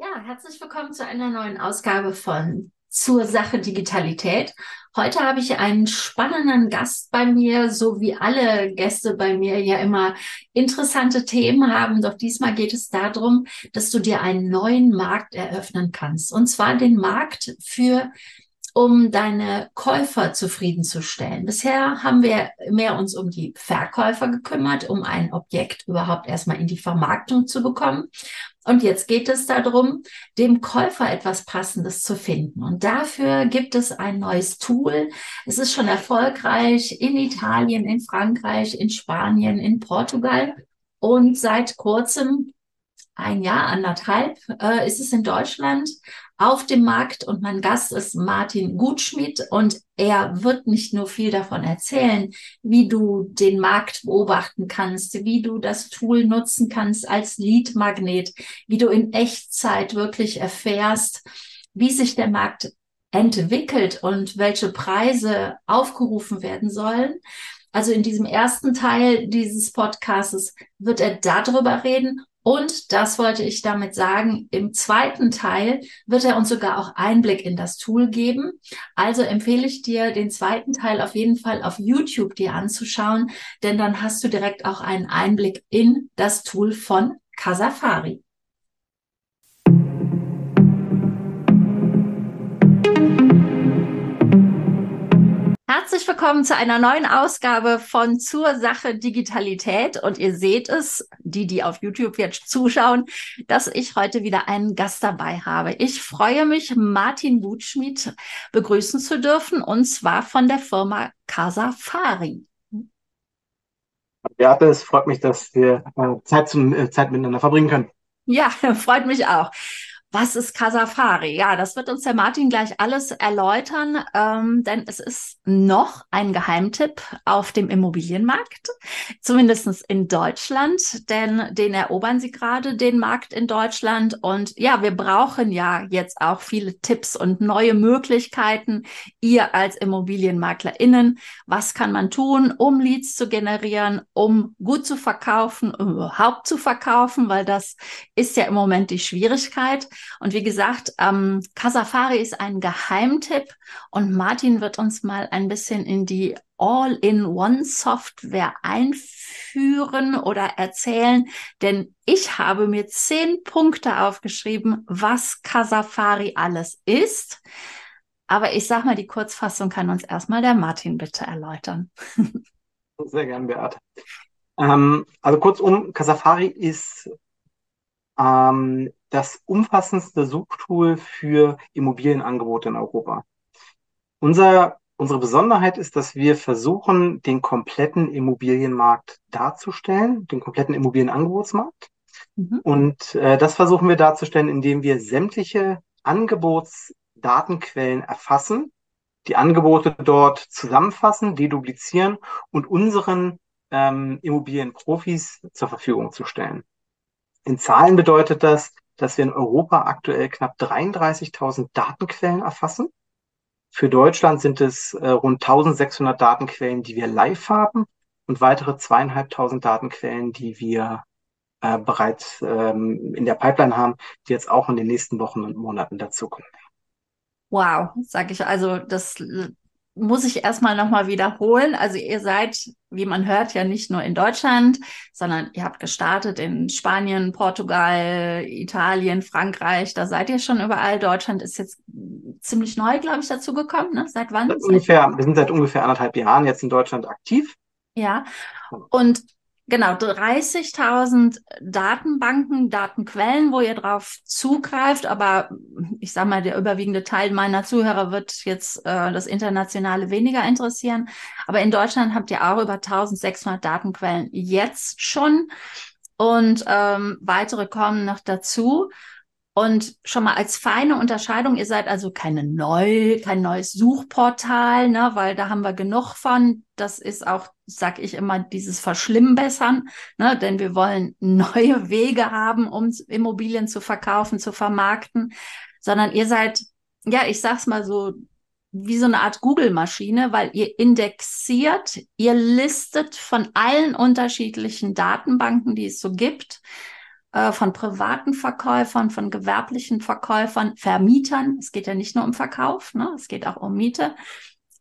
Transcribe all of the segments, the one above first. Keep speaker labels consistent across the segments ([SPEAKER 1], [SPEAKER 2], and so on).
[SPEAKER 1] Ja, herzlich willkommen zu einer neuen Ausgabe von Zur Sache Digitalität. Heute habe ich einen spannenden Gast bei mir, so wie alle Gäste bei mir ja immer interessante Themen haben. Doch diesmal geht es darum, dass du dir einen neuen Markt eröffnen kannst. Und zwar den Markt für um deine Käufer zufriedenzustellen. Bisher haben wir mehr uns um die Verkäufer gekümmert, um ein Objekt überhaupt erstmal in die Vermarktung zu bekommen. Und jetzt geht es darum, dem Käufer etwas Passendes zu finden. Und dafür gibt es ein neues Tool. Es ist schon erfolgreich in Italien, in Frankreich, in Spanien, in Portugal. Und seit kurzem ein Jahr, anderthalb, äh, ist es in Deutschland auf dem Markt und mein Gast ist Martin Gutschmidt und er wird nicht nur viel davon erzählen, wie du den Markt beobachten kannst, wie du das Tool nutzen kannst als Lead-Magnet, wie du in Echtzeit wirklich erfährst, wie sich der Markt entwickelt und welche Preise aufgerufen werden sollen. Also in diesem ersten Teil dieses Podcasts wird er darüber reden und das wollte ich damit sagen. Im zweiten Teil wird er uns sogar auch Einblick in das Tool geben. Also empfehle ich dir, den zweiten Teil auf jeden Fall auf YouTube dir anzuschauen, denn dann hast du direkt auch einen Einblick in das Tool von Casafari. Herzlich willkommen zu einer neuen Ausgabe von Zur Sache Digitalität. Und ihr seht es, die, die auf YouTube jetzt zuschauen, dass ich heute wieder einen Gast dabei habe. Ich freue mich, Martin Wutschmidt begrüßen zu dürfen, und zwar von der Firma Casafari.
[SPEAKER 2] Beate, es freut mich, dass wir äh, Zeit, zum, äh, Zeit miteinander verbringen können.
[SPEAKER 1] Ja, freut mich auch. Was ist Casafari? Ja, das wird uns der Martin gleich alles erläutern, ähm, denn es ist noch ein Geheimtipp auf dem Immobilienmarkt, zumindestens in Deutschland, denn den erobern sie gerade, den Markt in Deutschland. Und ja, wir brauchen ja jetzt auch viele Tipps und neue Möglichkeiten. Ihr als ImmobilienmaklerInnen, was kann man tun, um Leads zu generieren, um gut zu verkaufen, um überhaupt zu verkaufen, weil das ist ja im Moment die Schwierigkeit. Und wie gesagt, ähm, Casafari ist ein Geheimtipp und Martin wird uns mal ein bisschen in die All-in-One-Software einführen oder erzählen, denn ich habe mir zehn Punkte aufgeschrieben, was Casafari alles ist. Aber ich sag mal, die Kurzfassung kann uns erstmal der Martin bitte erläutern.
[SPEAKER 2] Sehr gern, Beate. Ähm, also kurzum, Casafari ist ähm, das umfassendste Suchtool für Immobilienangebote in Europa. Unser, unsere Besonderheit ist, dass wir versuchen, den kompletten Immobilienmarkt darzustellen, den kompletten Immobilienangebotsmarkt. Mhm. Und äh, das versuchen wir darzustellen, indem wir sämtliche Angebotsdatenquellen erfassen, die Angebote dort zusammenfassen, deduplizieren und unseren ähm, Immobilienprofis zur Verfügung zu stellen. In Zahlen bedeutet das, dass wir in Europa aktuell knapp 33.000 Datenquellen erfassen. Für Deutschland sind es äh, rund 1600 Datenquellen, die wir live haben und weitere zweieinhalbtausend Datenquellen, die wir äh, bereits ähm, in der Pipeline haben, die jetzt auch in den nächsten Wochen und Monaten dazukommen.
[SPEAKER 1] Wow, sag ich also, das muss ich erstmal nochmal wiederholen. Also ihr seid, wie man hört, ja nicht nur in Deutschland, sondern ihr habt gestartet in Spanien, Portugal, Italien, Frankreich. Da seid ihr schon überall. Deutschland ist jetzt ziemlich neu, glaube ich, dazu gekommen. Ne? Seit wann?
[SPEAKER 2] Seit ungefähr, wir sind seit ungefähr anderthalb Jahren jetzt in Deutschland aktiv.
[SPEAKER 1] Ja. Und Genau, 30.000 Datenbanken, Datenquellen, wo ihr drauf zugreift. Aber ich sage mal, der überwiegende Teil meiner Zuhörer wird jetzt äh, das Internationale weniger interessieren. Aber in Deutschland habt ihr auch über 1.600 Datenquellen jetzt schon. Und ähm, weitere kommen noch dazu. Und schon mal als feine Unterscheidung, ihr seid also keine neu, kein neues Suchportal, ne, weil da haben wir genug von. Das ist auch, sag ich immer, dieses Verschlimmbessern, ne, denn wir wollen neue Wege haben, um Immobilien zu verkaufen, zu vermarkten, sondern ihr seid, ja, ich sag's mal so, wie so eine Art Google-Maschine, weil ihr indexiert, ihr listet von allen unterschiedlichen Datenbanken, die es so gibt, äh, von privaten Verkäufern, von gewerblichen Verkäufern, Vermietern. Es geht ja nicht nur um Verkauf, ne? es geht auch um Miete.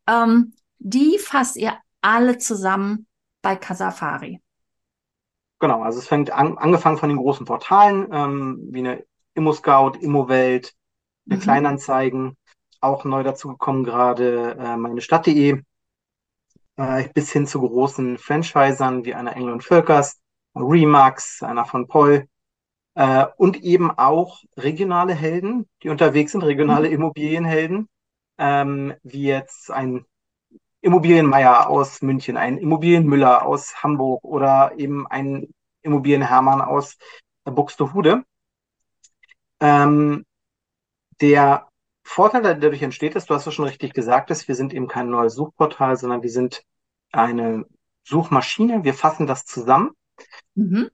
[SPEAKER 1] Ähm, die fasst ihr alle zusammen bei Casafari.
[SPEAKER 2] Genau, also es fängt an, angefangen von den großen Portalen, ähm, wie eine ImmoScout, ImmoWelt, eine mhm. Kleinanzeigen, auch neu dazugekommen gerade äh, meine Stadt.de, äh, bis hin zu großen Franchisern wie einer Engel und Völkers, Remax, einer von Poll, äh, und eben auch regionale Helden, die unterwegs sind, regionale mhm. Immobilienhelden, ähm, wie jetzt ein Immobilienmeier aus München, ein Immobilienmüller aus Hamburg oder eben ein Immobilienhermann aus Buxtehude. Ähm, der Vorteil, der dadurch entsteht, ist, du hast es schon richtig gesagt, ist, wir sind eben kein neues Suchportal, sondern wir sind eine Suchmaschine. Wir fassen das zusammen. Mhm.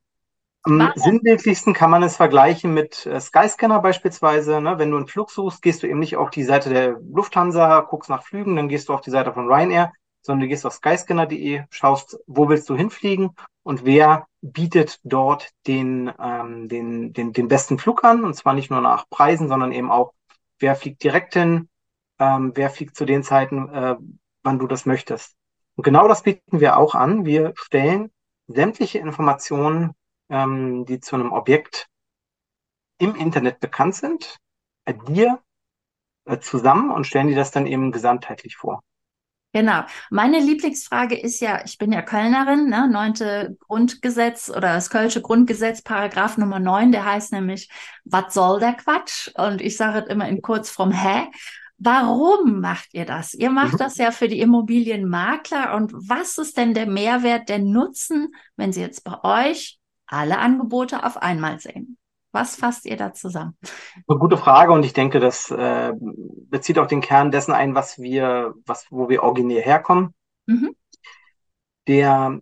[SPEAKER 2] Am sinnbildlichsten kann man es vergleichen mit äh, Skyscanner beispielsweise. Ne? Wenn du einen Flug suchst, gehst du eben nicht auf die Seite der Lufthansa, guckst nach Flügen, dann gehst du auf die Seite von Ryanair, sondern du gehst auf skyscanner.de, schaust, wo willst du hinfliegen und wer bietet dort den, ähm, den, den, den besten Flug an. Und zwar nicht nur nach Preisen, sondern eben auch, wer fliegt direkt hin, ähm, wer fliegt zu den Zeiten, äh, wann du das möchtest. Und genau das bieten wir auch an. Wir stellen sämtliche Informationen ähm, die zu einem Objekt im Internet bekannt sind, dir äh, zusammen und stellen dir das dann eben gesamtheitlich vor.
[SPEAKER 1] Genau. Meine Lieblingsfrage ist ja, ich bin ja Kölnerin, ne, neunte Grundgesetz oder das Kölsche Grundgesetz, Paragraph Nummer neun, der heißt nämlich, was soll der Quatsch? Und ich sage es immer in Kurzform, hä? Warum macht ihr das? Ihr macht mhm. das ja für die Immobilienmakler. Und was ist denn der Mehrwert, der Nutzen, wenn sie jetzt bei euch alle Angebote auf einmal sehen? Was fasst ihr da zusammen?
[SPEAKER 2] Eine gute Frage und ich denke, das äh, bezieht auch den Kern dessen ein, was wir, was, wo wir originär herkommen. Mhm. Der,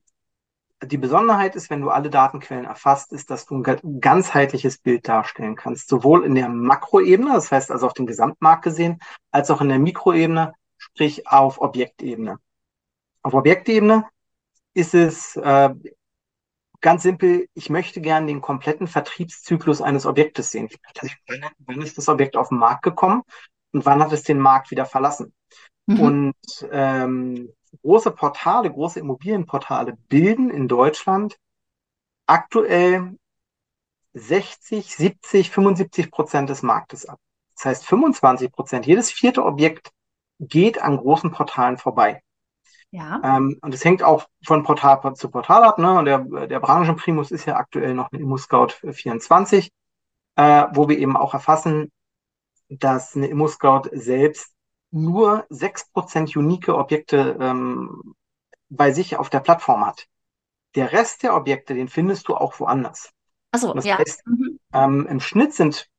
[SPEAKER 2] die Besonderheit ist, wenn du alle Datenquellen erfasst, ist, dass du ein ganzheitliches Bild darstellen kannst, sowohl in der Makroebene, das heißt also auf den Gesamtmarkt gesehen, als auch in der Mikroebene, sprich auf Objektebene. Auf Objektebene ist es äh, ganz simpel, ich möchte gerne den kompletten Vertriebszyklus eines Objektes sehen. Also, wann ist das Objekt auf den Markt gekommen und wann hat es den Markt wieder verlassen? Mhm. Und ähm, große Portale, große Immobilienportale bilden in Deutschland aktuell 60, 70, 75 Prozent des Marktes ab. Das heißt, 25 Prozent, jedes vierte Objekt geht an großen Portalen vorbei. Ja. Ähm, und es hängt auch von Portal zu Portal ab. Ne? Und der, der Branchenprimus ist ja aktuell noch eine ImmoScout 24, äh, wo wir eben auch erfassen, dass eine ImmoScout selbst nur 6% unique Objekte ähm, bei sich auf der Plattform hat. Der Rest der Objekte, den findest du auch woanders.
[SPEAKER 1] Also ja. Heißt,
[SPEAKER 2] mhm. ähm, Im Schnitt sind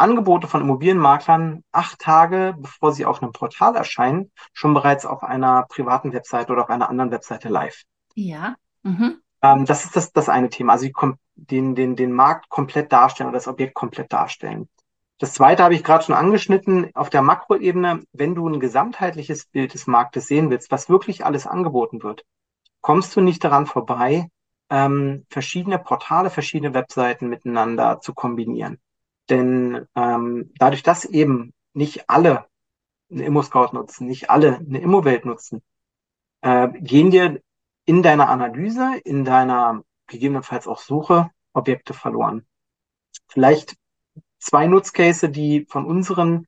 [SPEAKER 2] Angebote von Immobilienmaklern acht Tage, bevor sie auf einem Portal erscheinen, schon bereits auf einer privaten Webseite oder auf einer anderen Webseite live.
[SPEAKER 1] Ja. Mhm.
[SPEAKER 2] Ähm, das ist das, das eine Thema. Also den, den, den Markt komplett darstellen oder das Objekt komplett darstellen. Das zweite habe ich gerade schon angeschnitten. Auf der Makroebene, wenn du ein gesamtheitliches Bild des Marktes sehen willst, was wirklich alles angeboten wird, kommst du nicht daran vorbei, ähm, verschiedene Portale, verschiedene Webseiten miteinander zu kombinieren. Denn ähm, dadurch, dass eben nicht alle eine Immo-Scout nutzen, nicht alle eine Immo-Welt nutzen, äh, gehen dir in deiner Analyse, in deiner gegebenenfalls auch Suche Objekte verloren. Vielleicht zwei Nutzcase, die von unseren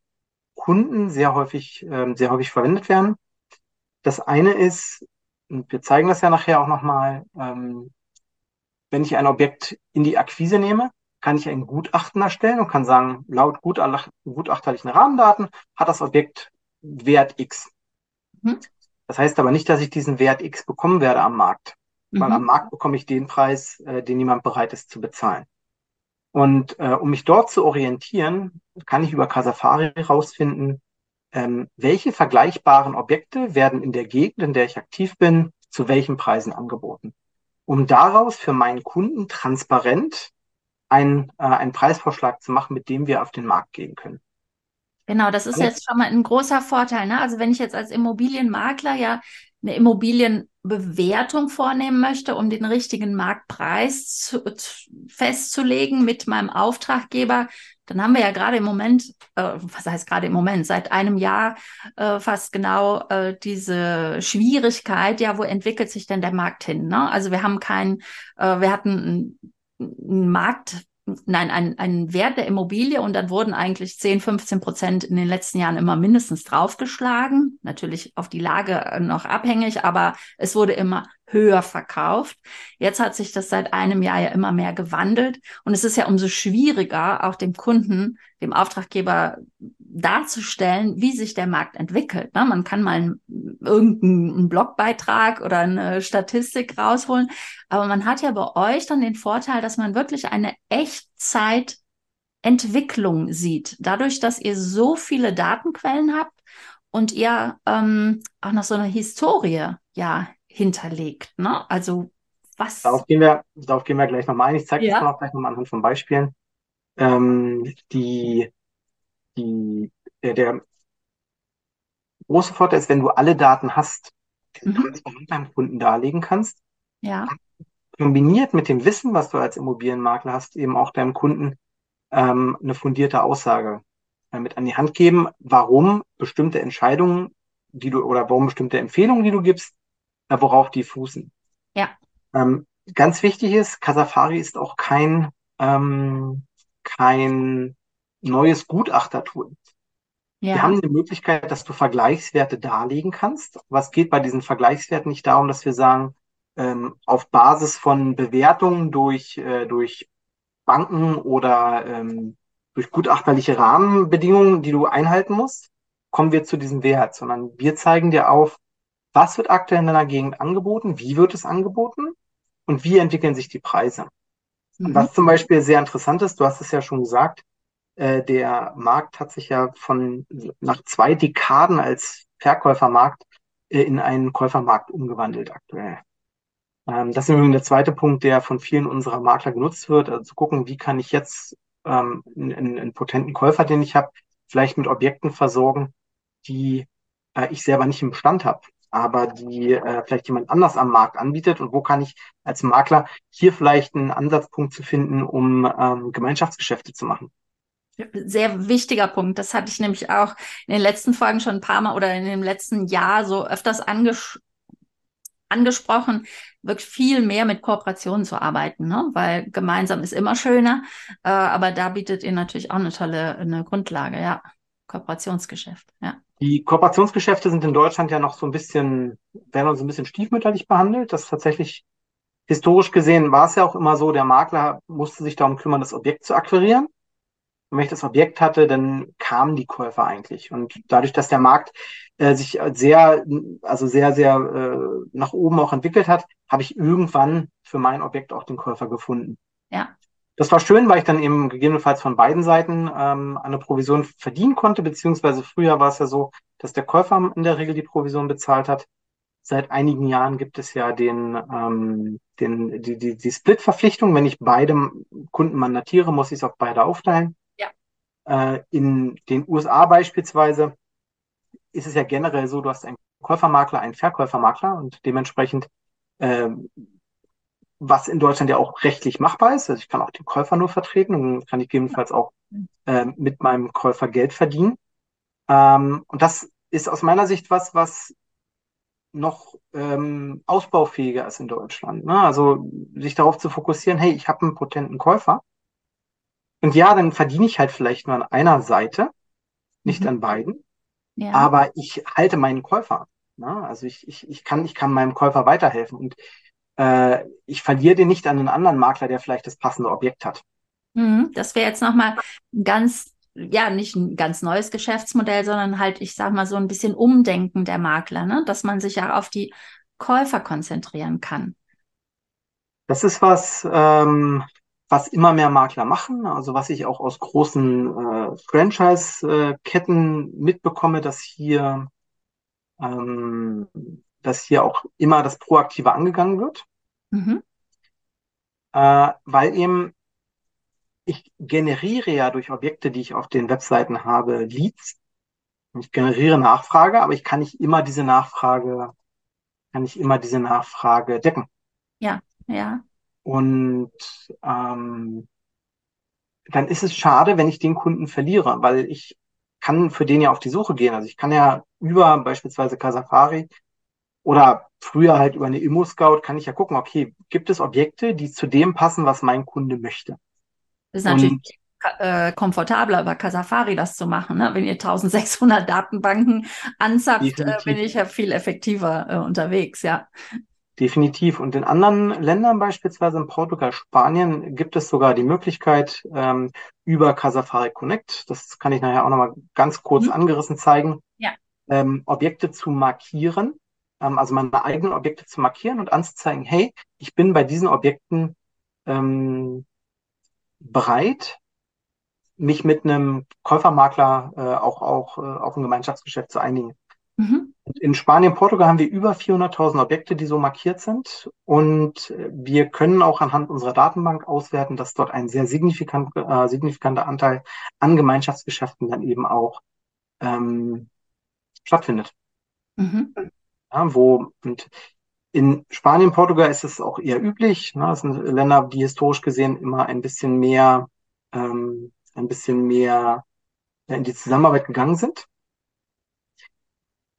[SPEAKER 2] Kunden sehr häufig, ähm, sehr häufig verwendet werden. Das eine ist, und wir zeigen das ja nachher auch nochmal, ähm, wenn ich ein Objekt in die Akquise nehme, kann ich ein Gutachten erstellen und kann sagen, laut gutachterlichen Rahmendaten hat das Objekt Wert X. Mhm. Das heißt aber nicht, dass ich diesen Wert X bekommen werde am Markt. Mhm. Weil am Markt bekomme ich den Preis, äh, den jemand bereit ist zu bezahlen. Und äh, um mich dort zu orientieren, kann ich über Casafari herausfinden, ähm, welche vergleichbaren Objekte werden in der Gegend, in der ich aktiv bin, zu welchen Preisen angeboten. Um daraus für meinen Kunden transparent einen, äh, einen Preisvorschlag zu machen, mit dem wir auf den Markt gehen können.
[SPEAKER 1] Genau, das ist jetzt schon mal ein großer Vorteil. Ne? Also wenn ich jetzt als Immobilienmakler ja eine Immobilienbewertung vornehmen möchte, um den richtigen Marktpreis zu, zu, festzulegen mit meinem Auftraggeber, dann haben wir ja gerade im Moment, äh, was heißt gerade im Moment, seit einem Jahr äh, fast genau äh, diese Schwierigkeit, ja, wo entwickelt sich denn der Markt hin? Ne? Also wir haben keinen, äh, wir hatten einen Markt nein, ein, ein Wert der Immobilie und dann wurden eigentlich 10, 15 Prozent in den letzten Jahren immer mindestens draufgeschlagen. Natürlich auf die Lage noch abhängig, aber es wurde immer höher verkauft. Jetzt hat sich das seit einem Jahr ja immer mehr gewandelt und es ist ja umso schwieriger, auch dem Kunden, dem Auftraggeber darzustellen, wie sich der Markt entwickelt. Ne? Man kann mal irgendeinen Blogbeitrag oder eine Statistik rausholen, aber man hat ja bei euch dann den Vorteil, dass man wirklich eine Echtzeitentwicklung sieht. Dadurch, dass ihr so viele Datenquellen habt und ihr ähm, auch noch so eine Historie ja hinterlegt. Ne? Also was.
[SPEAKER 2] Darauf gehen wir, darauf gehen wir gleich nochmal ein. Ich zeige ja. das noch gleich nochmal anhand von Beispielen. Ähm, die, die, der, der große Vorteil ist, wenn du alle Daten hast, mhm. beim Kunden darlegen kannst,
[SPEAKER 1] ja.
[SPEAKER 2] kombiniert mit dem Wissen, was du als Immobilienmakler hast, eben auch deinem Kunden ähm, eine fundierte Aussage äh, mit an die Hand geben, warum bestimmte Entscheidungen, die du oder warum bestimmte Empfehlungen, die du gibst, worauf die fußen.
[SPEAKER 1] Ja.
[SPEAKER 2] Ähm, ganz wichtig ist, Casafari ist auch kein, ähm, kein neues Gutachtertool. Ja. Wir haben eine Möglichkeit, dass du Vergleichswerte darlegen kannst. Was geht bei diesen Vergleichswerten nicht darum, dass wir sagen, ähm, auf Basis von Bewertungen durch, äh, durch Banken oder ähm, durch gutachterliche Rahmenbedingungen, die du einhalten musst, kommen wir zu diesem Wert, sondern wir zeigen dir auf, was wird aktuell in deiner Gegend angeboten, wie wird es angeboten und wie entwickeln sich die Preise. Mhm. Was zum Beispiel sehr interessant ist, du hast es ja schon gesagt, äh, der Markt hat sich ja von nach zwei Dekaden als Verkäufermarkt äh, in einen Käufermarkt umgewandelt aktuell. Ähm, das ist übrigens der zweite Punkt, der von vielen unserer Makler genutzt wird, also zu gucken, wie kann ich jetzt ähm, einen, einen potenten Käufer, den ich habe, vielleicht mit Objekten versorgen, die äh, ich selber nicht im Bestand habe aber die äh, vielleicht jemand anders am Markt anbietet und wo kann ich als Makler hier vielleicht einen Ansatzpunkt zu finden, um ähm, Gemeinschaftsgeschäfte zu machen.
[SPEAKER 1] Sehr wichtiger Punkt. Das hatte ich nämlich auch in den letzten Folgen schon ein paar Mal oder in dem letzten Jahr so öfters anges angesprochen, wirklich viel mehr mit Kooperationen zu arbeiten, ne? weil gemeinsam ist immer schöner. Äh, aber da bietet ihr natürlich auch eine tolle eine Grundlage, ja. Kooperationsgeschäft, ja.
[SPEAKER 2] Die Kooperationsgeschäfte sind in Deutschland ja noch so ein bisschen, werden uns ein bisschen stiefmütterlich behandelt. Das ist tatsächlich historisch gesehen war es ja auch immer so, der Makler musste sich darum kümmern, das Objekt zu akquirieren. Und wenn ich das Objekt hatte, dann kamen die Käufer eigentlich. Und dadurch, dass der Markt äh, sich sehr, also sehr, sehr äh, nach oben auch entwickelt hat, habe ich irgendwann für mein Objekt auch den Käufer gefunden.
[SPEAKER 1] Ja.
[SPEAKER 2] Das war schön, weil ich dann eben gegebenenfalls von beiden Seiten ähm, eine Provision verdienen konnte, beziehungsweise früher war es ja so, dass der Käufer in der Regel die Provision bezahlt hat. Seit einigen Jahren gibt es ja den, ähm, den, die, die, die Split-Verpflichtung. Wenn ich beide Kunden mandatiere, muss ich es auf beide aufteilen.
[SPEAKER 1] Ja.
[SPEAKER 2] Äh, in den USA beispielsweise ist es ja generell so, du hast einen Käufermakler, einen Verkäufermakler und dementsprechend äh, was in Deutschland ja auch rechtlich machbar ist. Also ich kann auch den Käufer nur vertreten und kann ich gegebenenfalls auch äh, mit meinem Käufer Geld verdienen. Ähm, und das ist aus meiner Sicht was, was noch ähm, ausbaufähiger ist in Deutschland. Ne? Also sich darauf zu fokussieren, hey, ich habe einen potenten Käufer. Und ja, dann verdiene ich halt vielleicht nur an einer Seite, nicht mhm. an beiden. Ja. Aber ich halte meinen Käufer. Ne? Also ich, ich, ich, kann, ich kann meinem Käufer weiterhelfen. Und äh, ich verliere den nicht an einen anderen Makler, der vielleicht das passende Objekt hat.
[SPEAKER 1] Mhm, das wäre jetzt nochmal ein ganz, ja, nicht ein ganz neues Geschäftsmodell, sondern halt, ich sag mal, so ein bisschen Umdenken der Makler, ne? dass man sich ja auf die Käufer konzentrieren kann.
[SPEAKER 2] Das ist was, ähm, was immer mehr Makler machen, also was ich auch aus großen äh, Franchise-Ketten mitbekomme, dass hier ähm, dass hier auch immer das Proaktive angegangen wird. Mhm. Äh, weil eben ich generiere ja durch Objekte, die ich auf den Webseiten habe, Leads. Ich generiere Nachfrage, aber ich kann nicht immer diese Nachfrage kann ich immer diese Nachfrage decken.
[SPEAKER 1] Ja, ja.
[SPEAKER 2] Und ähm, dann ist es schade, wenn ich den Kunden verliere, weil ich kann für den ja auf die Suche gehen. Also ich kann ja über beispielsweise Casafari oder früher halt über eine Immo-Scout kann ich ja gucken, okay, gibt es Objekte, die zu dem passen, was mein Kunde möchte?
[SPEAKER 1] Das ist natürlich Und, äh, komfortabler über Casafari das zu machen. Ne? Wenn ihr 1600 Datenbanken anzapft, äh, bin ich ja viel effektiver äh, unterwegs, ja.
[SPEAKER 2] Definitiv. Und in anderen Ländern, beispielsweise in Portugal, Spanien, gibt es sogar die Möglichkeit, ähm, über Casafari Connect, das kann ich nachher auch nochmal ganz kurz mhm. angerissen zeigen,
[SPEAKER 1] ja.
[SPEAKER 2] ähm, Objekte zu markieren, ähm, also meine eigenen Objekte zu markieren und anzuzeigen, hey, ich bin bei diesen Objekten ähm, bereit, mich mit einem Käufermakler äh, auch, auch äh, auf ein Gemeinschaftsgeschäft zu einigen. Mhm. In Spanien, Portugal haben wir über 400.000 Objekte, die so markiert sind. Und wir können auch anhand unserer Datenbank auswerten, dass dort ein sehr signifikant, äh, signifikanter Anteil an Gemeinschaftsgeschäften dann eben auch ähm, stattfindet. Mhm. Ja, wo, und in Spanien, Portugal ist es auch eher üblich. Ne? Das sind Länder, die historisch gesehen immer ein bisschen mehr, ähm, ein bisschen mehr in die Zusammenarbeit gegangen sind.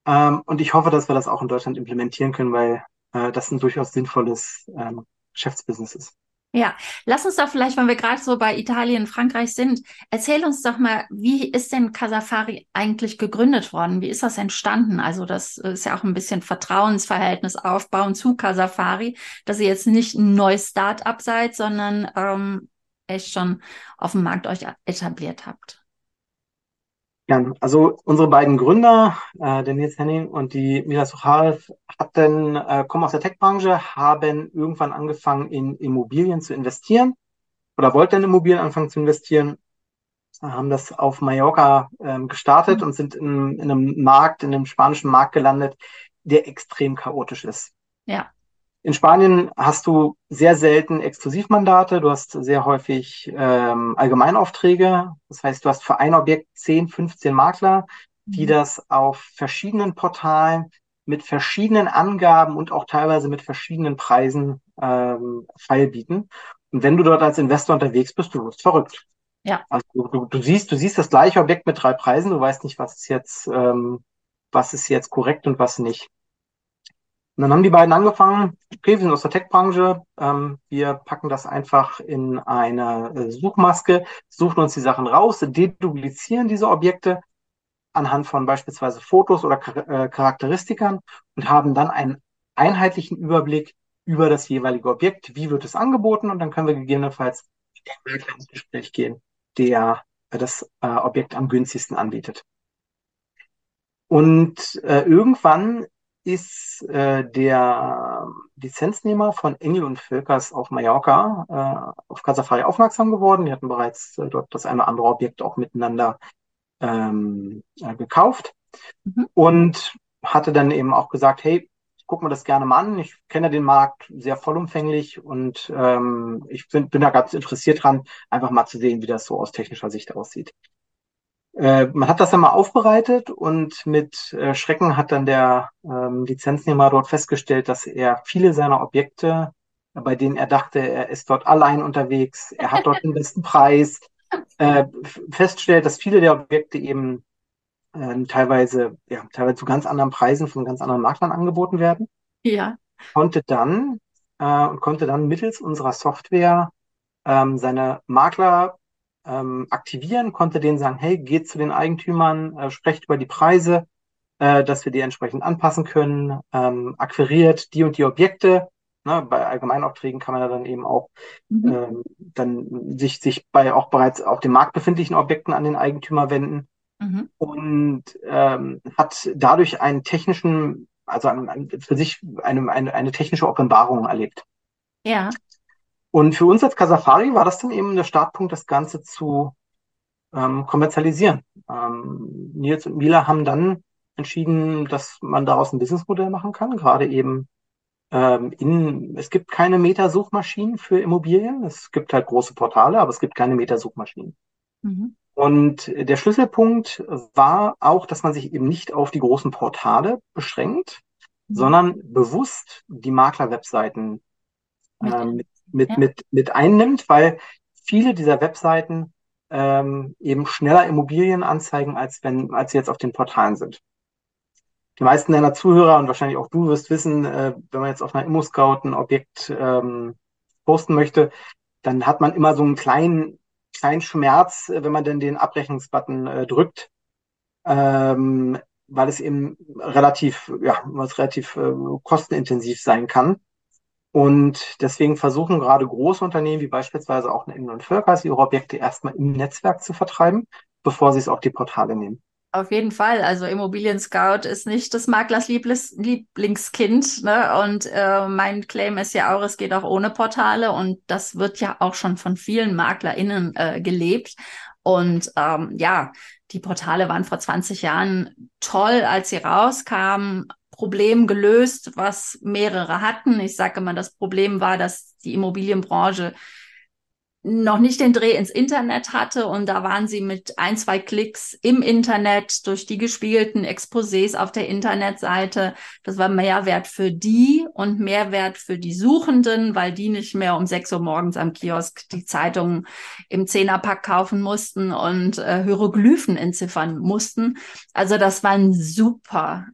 [SPEAKER 2] Ähm, und ich hoffe, dass wir das auch in Deutschland implementieren können, weil äh, das ein durchaus sinnvolles ähm, Geschäftsbusiness ist.
[SPEAKER 1] Ja, lass uns doch vielleicht, wenn wir gerade so bei Italien, Frankreich sind, erzähl uns doch mal, wie ist denn Casafari eigentlich gegründet worden? Wie ist das entstanden? Also das ist ja auch ein bisschen Vertrauensverhältnis aufbauen zu Casafari, dass ihr jetzt nicht ein neues Start-up seid, sondern ähm, echt schon auf dem Markt euch etabliert habt.
[SPEAKER 2] Ja, also unsere beiden Gründer, äh, der Nils Henning und die Mila Sucharev, hatten, äh, kommen aus der Tech-Branche, haben irgendwann angefangen, in Immobilien zu investieren oder wollten in Immobilien anfangen zu investieren, haben das auf Mallorca ähm, gestartet mhm. und sind in, in einem Markt, in einem spanischen Markt gelandet, der extrem chaotisch ist.
[SPEAKER 1] Ja.
[SPEAKER 2] In Spanien hast du sehr selten Exklusivmandate, du hast sehr häufig ähm, Allgemeinaufträge. Das heißt, du hast für ein Objekt 10, 15 Makler, die mhm. das auf verschiedenen Portalen mit verschiedenen Angaben und auch teilweise mit verschiedenen Preisen ähm, feilbieten. Und wenn du dort als Investor unterwegs bist, du wirst verrückt.
[SPEAKER 1] Ja.
[SPEAKER 2] Also du, du siehst, du siehst das gleiche Objekt mit drei Preisen, du weißt nicht, was ist jetzt, ähm, was ist jetzt korrekt und was nicht. Und dann haben die beiden angefangen, okay, wir sind aus der Tech-Branche, ähm, wir packen das einfach in eine äh, Suchmaske, suchen uns die Sachen raus, deduplizieren diese Objekte anhand von beispielsweise Fotos oder äh, Charakteristikern und haben dann einen einheitlichen Überblick über das jeweilige Objekt, wie wird es angeboten? Und dann können wir gegebenenfalls mit dem Makler ins Gespräch gehen, der äh, das äh, Objekt am günstigsten anbietet. Und äh, irgendwann ist äh, der Lizenznehmer von Engel und Völkers auf Mallorca äh, auf Casafari aufmerksam geworden. Die hatten bereits äh, dort das eine oder andere Objekt auch miteinander ähm, äh, gekauft mhm. und hatte dann eben auch gesagt, hey, ich gucke mir das gerne mal an. Ich kenne den Markt sehr vollumfänglich und ähm, ich bin, bin da ganz interessiert dran, einfach mal zu sehen, wie das so aus technischer Sicht aussieht. Äh, man hat das dann mal aufbereitet und mit äh, Schrecken hat dann der ähm, Lizenznehmer dort festgestellt, dass er viele seiner Objekte, bei denen er dachte, er ist dort allein unterwegs, er hat dort den besten Preis, äh, feststellt, dass viele der Objekte eben äh, teilweise, ja, teilweise zu ganz anderen Preisen von ganz anderen Maklern angeboten werden.
[SPEAKER 1] Ja.
[SPEAKER 2] Konnte dann äh, und konnte dann mittels unserer Software ähm, seine Makler ähm, aktivieren, konnte denen sagen, hey, geht zu den Eigentümern, äh, sprecht über die Preise, äh, dass wir die entsprechend anpassen können, ähm, akquiriert die und die Objekte. Ne, bei Allgemeinaufträgen kann man ja dann eben auch mhm. ähm, dann sich, sich bei auch bereits auf dem Markt befindlichen Objekten an den Eigentümer wenden mhm. und ähm, hat dadurch einen technischen, also ein, ein, für sich eine, eine, eine technische Offenbarung erlebt.
[SPEAKER 1] Ja.
[SPEAKER 2] Und für uns als Casafari war das dann eben der Startpunkt, das Ganze zu ähm, kommerzialisieren. Ähm, Nils und Mila haben dann entschieden, dass man daraus ein Businessmodell machen kann, gerade eben ähm, in, es gibt keine Metasuchmaschinen für Immobilien. Es gibt halt große Portale, aber es gibt keine Metasuchmaschinen. Mhm. Und der Schlüsselpunkt war auch, dass man sich eben nicht auf die großen Portale beschränkt, mhm. sondern bewusst die Makler-Webseiten äh, mit, mit, ja. mit, mit einnimmt, weil viele dieser Webseiten ähm, eben schneller Immobilien anzeigen, als wenn, als sie jetzt auf den Portalen sind. Die meisten deiner Zuhörer und wahrscheinlich auch du wirst wissen, äh, wenn man jetzt auf einer Immo-Scout ein Objekt ähm, posten möchte, dann hat man immer so einen kleinen, kleinen Schmerz, wenn man denn den Abrechnungsbutton äh, drückt, ähm, weil es eben relativ, ja, was relativ äh, kostenintensiv sein kann. Und deswegen versuchen gerade große Unternehmen wie beispielsweise auch eine England Völkers ihre Objekte erstmal im Netzwerk zu vertreiben, bevor sie es auf die Portale nehmen.
[SPEAKER 1] Auf jeden Fall. Also Immobilien Scout ist nicht des Maklers Lieblis Lieblingskind. Ne? Und äh, mein Claim ist ja auch, es geht auch ohne Portale. Und das wird ja auch schon von vielen MaklerInnen äh, gelebt. Und ähm, ja, die Portale waren vor 20 Jahren toll, als sie rauskamen. Problem gelöst, was mehrere hatten. Ich sage immer, das Problem war, dass die Immobilienbranche noch nicht den Dreh ins Internet hatte und da waren sie mit ein, zwei Klicks im Internet durch die gespiegelten Exposés auf der Internetseite. Das war Mehrwert für die und Mehrwert für die Suchenden, weil die nicht mehr um sechs Uhr morgens am Kiosk die Zeitungen im Zehnerpack kaufen mussten und äh, Hieroglyphen entziffern mussten. Also das war ein super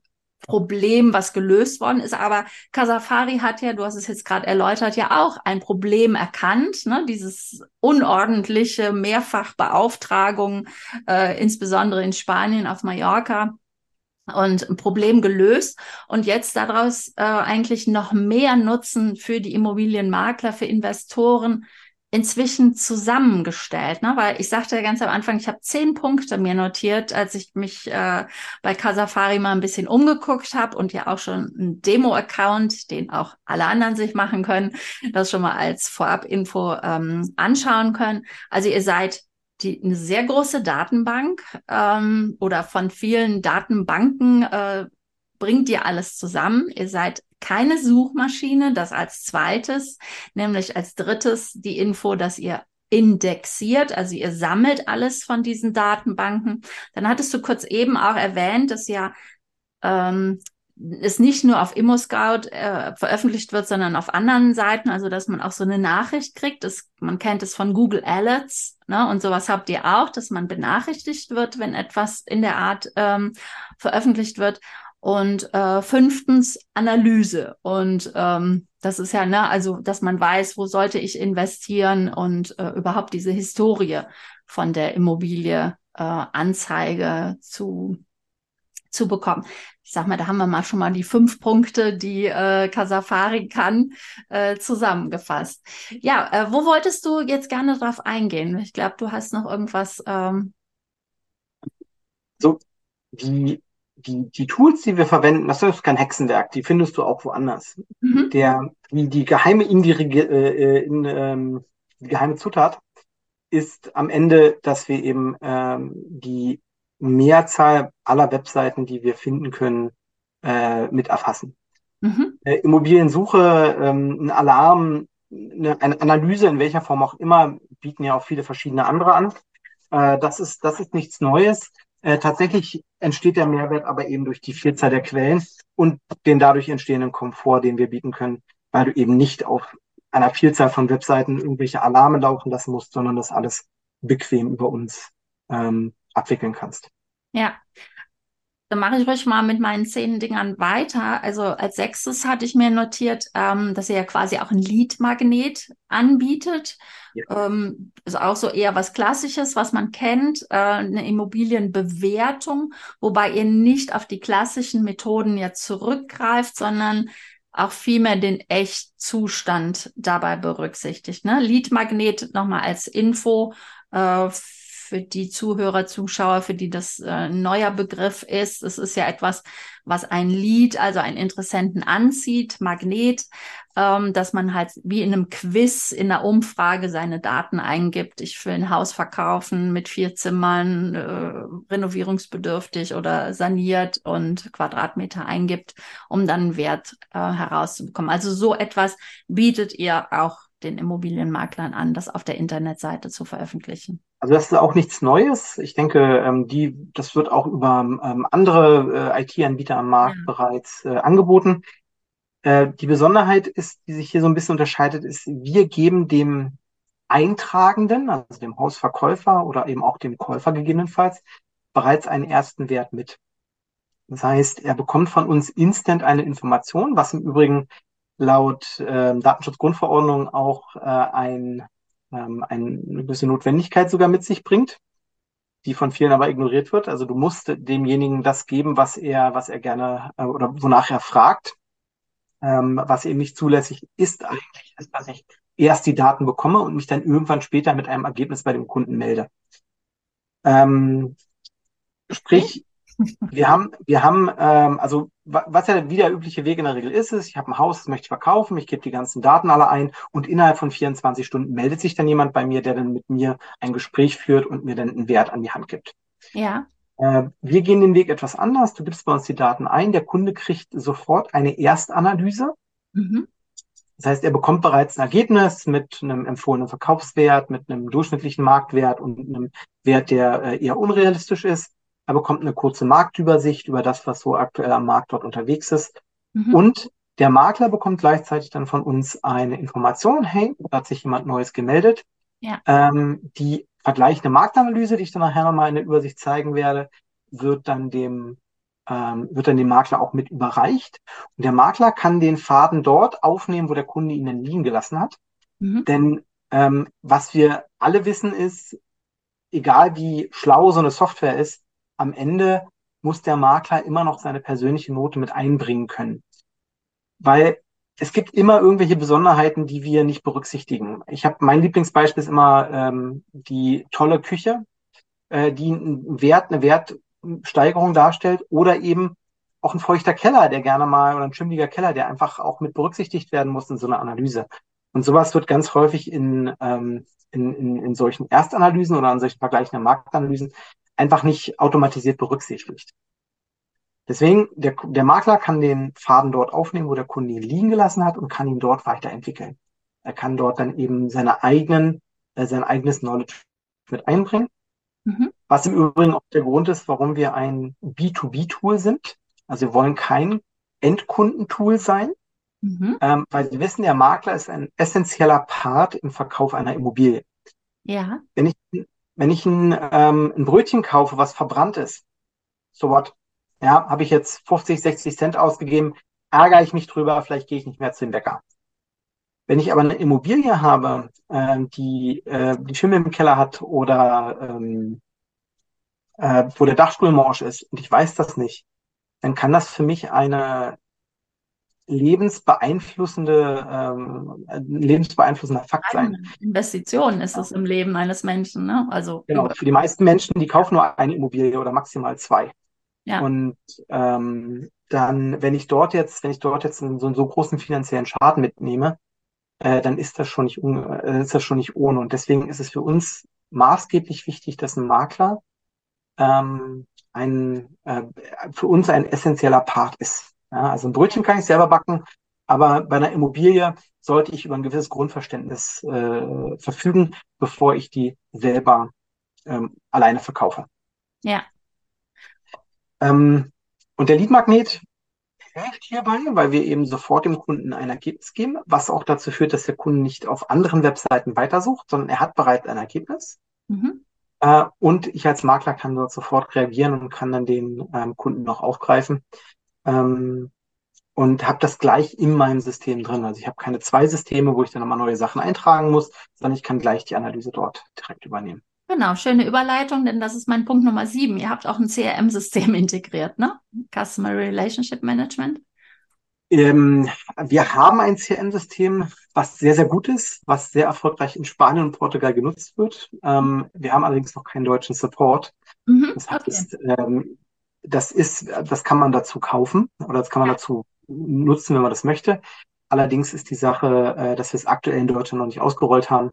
[SPEAKER 1] Problem, was gelöst worden ist. Aber Kasafari hat ja, du hast es jetzt gerade erläutert, ja auch ein Problem erkannt, ne? dieses unordentliche Mehrfachbeauftragung, äh, insbesondere in Spanien, auf Mallorca und ein Problem gelöst und jetzt daraus äh, eigentlich noch mehr Nutzen für die Immobilienmakler, für Investoren inzwischen zusammengestellt, ne? weil ich sagte ja ganz am Anfang, ich habe zehn Punkte mir notiert, als ich mich äh, bei Casafari mal ein bisschen umgeguckt habe und ja auch schon ein Demo-Account, den auch alle anderen sich machen können, das schon mal als Vorab-Info ähm, anschauen können. Also ihr seid die, eine sehr große Datenbank ähm, oder von vielen Datenbanken äh, bringt ihr alles zusammen. Ihr seid keine Suchmaschine, das als zweites, nämlich als drittes die Info, dass ihr indexiert, also ihr sammelt alles von diesen Datenbanken. Dann hattest du kurz eben auch erwähnt, dass ja ähm, es nicht nur auf ImmoScout äh, veröffentlicht wird, sondern auf anderen Seiten, also dass man auch so eine Nachricht kriegt. Das, man kennt es von Google Alerts, ne? Und sowas habt ihr auch, dass man benachrichtigt wird, wenn etwas in der Art ähm, veröffentlicht wird. Und äh, fünftens Analyse. Und ähm, das ist ja, ne, also, dass man weiß, wo sollte ich investieren und äh, überhaupt diese Historie von der Immobilie äh, Anzeige zu zu bekommen. Ich sag mal, da haben wir mal schon mal die fünf Punkte, die äh, Casafari kann, äh, zusammengefasst. Ja, äh, wo wolltest du jetzt gerne drauf eingehen? Ich glaube, du hast noch irgendwas. Ähm...
[SPEAKER 2] So, die die, die Tools, die wir verwenden, das ist kein Hexenwerk, die findest du auch woanders. Mhm. Der, die, die geheime Indirige, äh, in, ähm, die geheime Zutat ist am Ende, dass wir eben ähm, die Mehrzahl aller Webseiten, die wir finden können, äh, mit erfassen. Mhm. Äh, Immobiliensuche, ähm, ein Alarm, eine, eine Analyse in welcher Form auch immer, bieten ja auch viele verschiedene andere an. Äh, das ist, das ist nichts Neues. Äh, tatsächlich entsteht der Mehrwert aber eben durch die Vielzahl der Quellen und den dadurch entstehenden Komfort, den wir bieten können, weil du eben nicht auf einer Vielzahl von Webseiten irgendwelche Alarme laufen lassen musst, sondern das alles bequem über uns ähm, abwickeln kannst.
[SPEAKER 1] Ja, dann mache ich ruhig mal mit meinen zehn Dingern weiter. Also als sechstes hatte ich mir notiert, ähm, dass er ja quasi auch ein Lead-Magnet anbietet. Ja. Ähm, ist auch so eher was Klassisches, was man kennt, äh, eine Immobilienbewertung, wobei ihr nicht auf die klassischen Methoden jetzt zurückgreift, sondern auch vielmehr den Echtzustand dabei berücksichtigt. Ne? Lead-Magnet nochmal als Info äh, für die Zuhörer, Zuschauer, für die das äh, ein neuer Begriff ist. Es ist ja etwas, was ein Lied, also einen Interessenten anzieht, Magnet, ähm, dass man halt wie in einem Quiz, in einer Umfrage seine Daten eingibt. Ich will ein Haus verkaufen mit vier Zimmern, äh, renovierungsbedürftig oder saniert und Quadratmeter eingibt, um dann einen Wert äh, herauszubekommen. Also so etwas bietet ihr auch den Immobilienmaklern an, das auf der Internetseite zu veröffentlichen.
[SPEAKER 2] Also das ist auch nichts Neues. Ich denke, ähm, die, das wird auch über ähm, andere äh, IT-Anbieter am Markt ja. bereits äh, angeboten. Äh, die Besonderheit ist, die sich hier so ein bisschen unterscheidet, ist, wir geben dem Eintragenden, also dem Hausverkäufer oder eben auch dem Käufer gegebenenfalls, bereits einen ersten Wert mit. Das heißt, er bekommt von uns instant eine Information, was im Übrigen laut äh, Datenschutzgrundverordnung auch äh, ein, ähm, eine gewisse Notwendigkeit sogar mit sich bringt, die von vielen aber ignoriert wird. Also du musst demjenigen das geben, was er, was er gerne äh, oder wonach er fragt. Ähm, was eben nicht zulässig ist eigentlich, ist, dass ich erst die Daten bekomme und mich dann irgendwann später mit einem Ergebnis bei dem Kunden melde. Ähm, sprich, wir haben, wir haben, ähm, also was ja wieder der übliche Weg in der Regel ist, ist, ich habe ein Haus, das möchte ich verkaufen, ich gebe die ganzen Daten alle ein und innerhalb von 24 Stunden meldet sich dann jemand bei mir, der dann mit mir ein Gespräch führt und mir dann einen Wert an die Hand gibt.
[SPEAKER 1] Ja.
[SPEAKER 2] Äh, wir gehen den Weg etwas anders. Du gibst bei uns die Daten ein, der Kunde kriegt sofort eine Erstanalyse. Mhm. Das heißt, er bekommt bereits ein Ergebnis mit einem empfohlenen Verkaufswert, mit einem durchschnittlichen Marktwert und einem Wert, der äh, eher unrealistisch ist. Er bekommt eine kurze Marktübersicht über das, was so aktuell am Markt dort unterwegs ist. Mhm. Und der Makler bekommt gleichzeitig dann von uns eine Information, hey, da hat sich jemand Neues gemeldet. Ja. Ähm, die vergleichende Marktanalyse, die ich dann nachher nochmal in der Übersicht zeigen werde, wird dann dem ähm, wird dann dem Makler auch mit überreicht. Und der Makler kann den Faden dort aufnehmen, wo der Kunde ihn dann liegen gelassen hat. Mhm. Denn ähm, was wir alle wissen ist, egal wie schlau so eine Software ist, am Ende muss der Makler immer noch seine persönliche Note mit einbringen können. Weil es gibt immer irgendwelche Besonderheiten, die wir nicht berücksichtigen. Ich habe mein Lieblingsbeispiel ist immer ähm, die tolle Küche, äh, die einen Wert, eine Wertsteigerung darstellt oder eben auch ein feuchter Keller, der gerne mal oder ein schimmliger Keller, der einfach auch mit berücksichtigt werden muss in so einer Analyse. Und sowas wird ganz häufig in, ähm, in, in, in solchen Erstanalysen oder an solchen vergleichenden Marktanalysen einfach nicht automatisiert berücksichtigt. Deswegen, der, der Makler kann den Faden dort aufnehmen, wo der Kunde ihn liegen gelassen hat und kann ihn dort weiterentwickeln. Er kann dort dann eben seine eigenen, äh, sein eigenes Knowledge mit einbringen. Mhm. Was im Übrigen auch der Grund ist, warum wir ein B2B-Tool sind. Also wir wollen kein Endkundentool sein, mhm. ähm, weil wir wissen, der Makler ist ein essentieller Part im Verkauf einer Immobilie.
[SPEAKER 1] Ja.
[SPEAKER 2] Wenn ich wenn ich ein, ähm, ein Brötchen kaufe, was verbrannt ist, so what? Ja, habe ich jetzt 50, 60 Cent ausgegeben, ärgere ich mich drüber, vielleicht gehe ich nicht mehr zu dem Bäcker. Wenn ich aber eine Immobilie habe, äh, die äh, die Schimmel im Keller hat oder ähm, äh, wo der Dachstuhl morsch ist und ich weiß das nicht, dann kann das für mich eine lebensbeeinflussende, ähm, lebensbeeinflussender Fakt sein.
[SPEAKER 1] Investition ist es im Leben eines Menschen, ne? Also
[SPEAKER 2] genau. Für die meisten Menschen, die kaufen nur eine Immobilie oder maximal zwei. Ja. Und ähm, dann, wenn ich dort jetzt, wenn ich dort jetzt so einen so großen finanziellen Schaden mitnehme, äh, dann ist das schon nicht, äh, ist das schon nicht ohne. Und deswegen ist es für uns maßgeblich wichtig, dass ein Makler ähm, ein, äh, für uns ein essentieller Part ist. Ja, also ein Brötchen kann ich selber backen, aber bei einer Immobilie sollte ich über ein gewisses Grundverständnis äh, verfügen, bevor ich die selber ähm, alleine verkaufe.
[SPEAKER 1] Ja.
[SPEAKER 2] Ähm, und der Leadmagnet hilft hierbei, weil wir eben sofort dem Kunden ein Ergebnis geben, was auch dazu führt, dass der Kunde nicht auf anderen Webseiten weitersucht, sondern er hat bereits ein Ergebnis. Mhm. Äh, und ich als Makler kann dort sofort reagieren und kann dann den ähm, Kunden noch aufgreifen ähm, und habe das gleich in meinem System drin. Also ich habe keine zwei Systeme, wo ich dann nochmal neue Sachen eintragen muss, sondern ich kann gleich die Analyse dort direkt übernehmen.
[SPEAKER 1] Genau, schöne Überleitung, denn das ist mein Punkt Nummer sieben. Ihr habt auch ein CRM-System integriert, ne? Customer Relationship Management.
[SPEAKER 2] Ähm, wir haben ein CRM-System, was sehr, sehr gut ist, was sehr erfolgreich in Spanien und Portugal genutzt wird. Ähm, wir haben allerdings noch keinen deutschen Support. Mhm, das heißt, okay. ähm, das ist, das kann man dazu kaufen oder das kann man dazu nutzen, wenn man das möchte. Allerdings ist die Sache, äh, dass wir es aktuell in Deutschland noch nicht ausgerollt haben.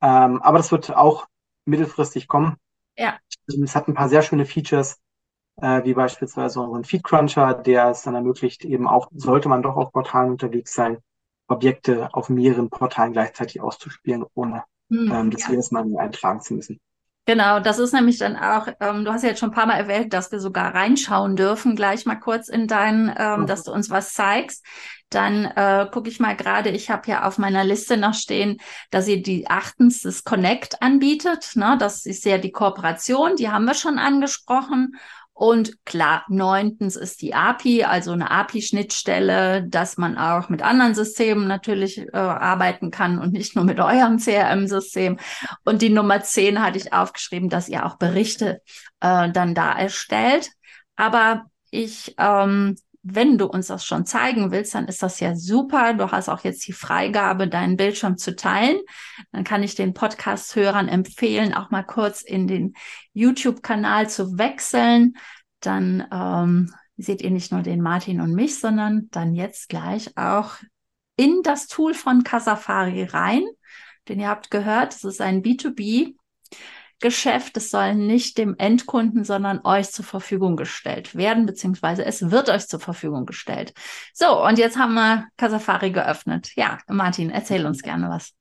[SPEAKER 2] Ähm, aber das wird auch mittelfristig kommen.
[SPEAKER 1] Ja.
[SPEAKER 2] Es hat ein paar sehr schöne Features, äh, wie beispielsweise unseren Feed Cruncher, der es dann ermöglicht, eben auch, sollte man doch auf Portalen unterwegs sein, Objekte auf mehreren Portalen gleichzeitig auszuspielen, ohne hm, ähm, das ja. jedes Mal eintragen zu müssen.
[SPEAKER 1] Genau, das ist nämlich dann auch, ähm, du hast ja jetzt schon ein paar Mal erwähnt, dass wir sogar reinschauen dürfen, gleich mal kurz in deinen, ähm, mhm. dass du uns was zeigst. Dann äh, gucke ich mal gerade, ich habe ja auf meiner Liste noch stehen, dass ihr die achtens das Connect anbietet. Ne? Das ist ja die Kooperation, die haben wir schon angesprochen. Und klar, neuntens ist die API, also eine API-Schnittstelle, dass man auch mit anderen Systemen natürlich äh, arbeiten kann und nicht nur mit eurem CRM-System. Und die Nummer zehn hatte ich aufgeschrieben, dass ihr auch Berichte äh, dann da erstellt. Aber ich ähm, wenn du uns das schon zeigen willst, dann ist das ja super. Du hast auch jetzt die Freigabe, deinen Bildschirm zu teilen. Dann kann ich den Podcast-Hörern empfehlen, auch mal kurz in den YouTube-Kanal zu wechseln. Dann ähm, seht ihr nicht nur den Martin und mich, sondern dann jetzt gleich auch in das Tool von Casafari rein. Denn ihr habt gehört, es ist ein B2B Geschäft. Es soll nicht dem Endkunden, sondern euch zur Verfügung gestellt werden, beziehungsweise es wird euch zur Verfügung gestellt. So, und jetzt haben wir Casafari geöffnet. Ja, Martin, erzähl uns gerne was.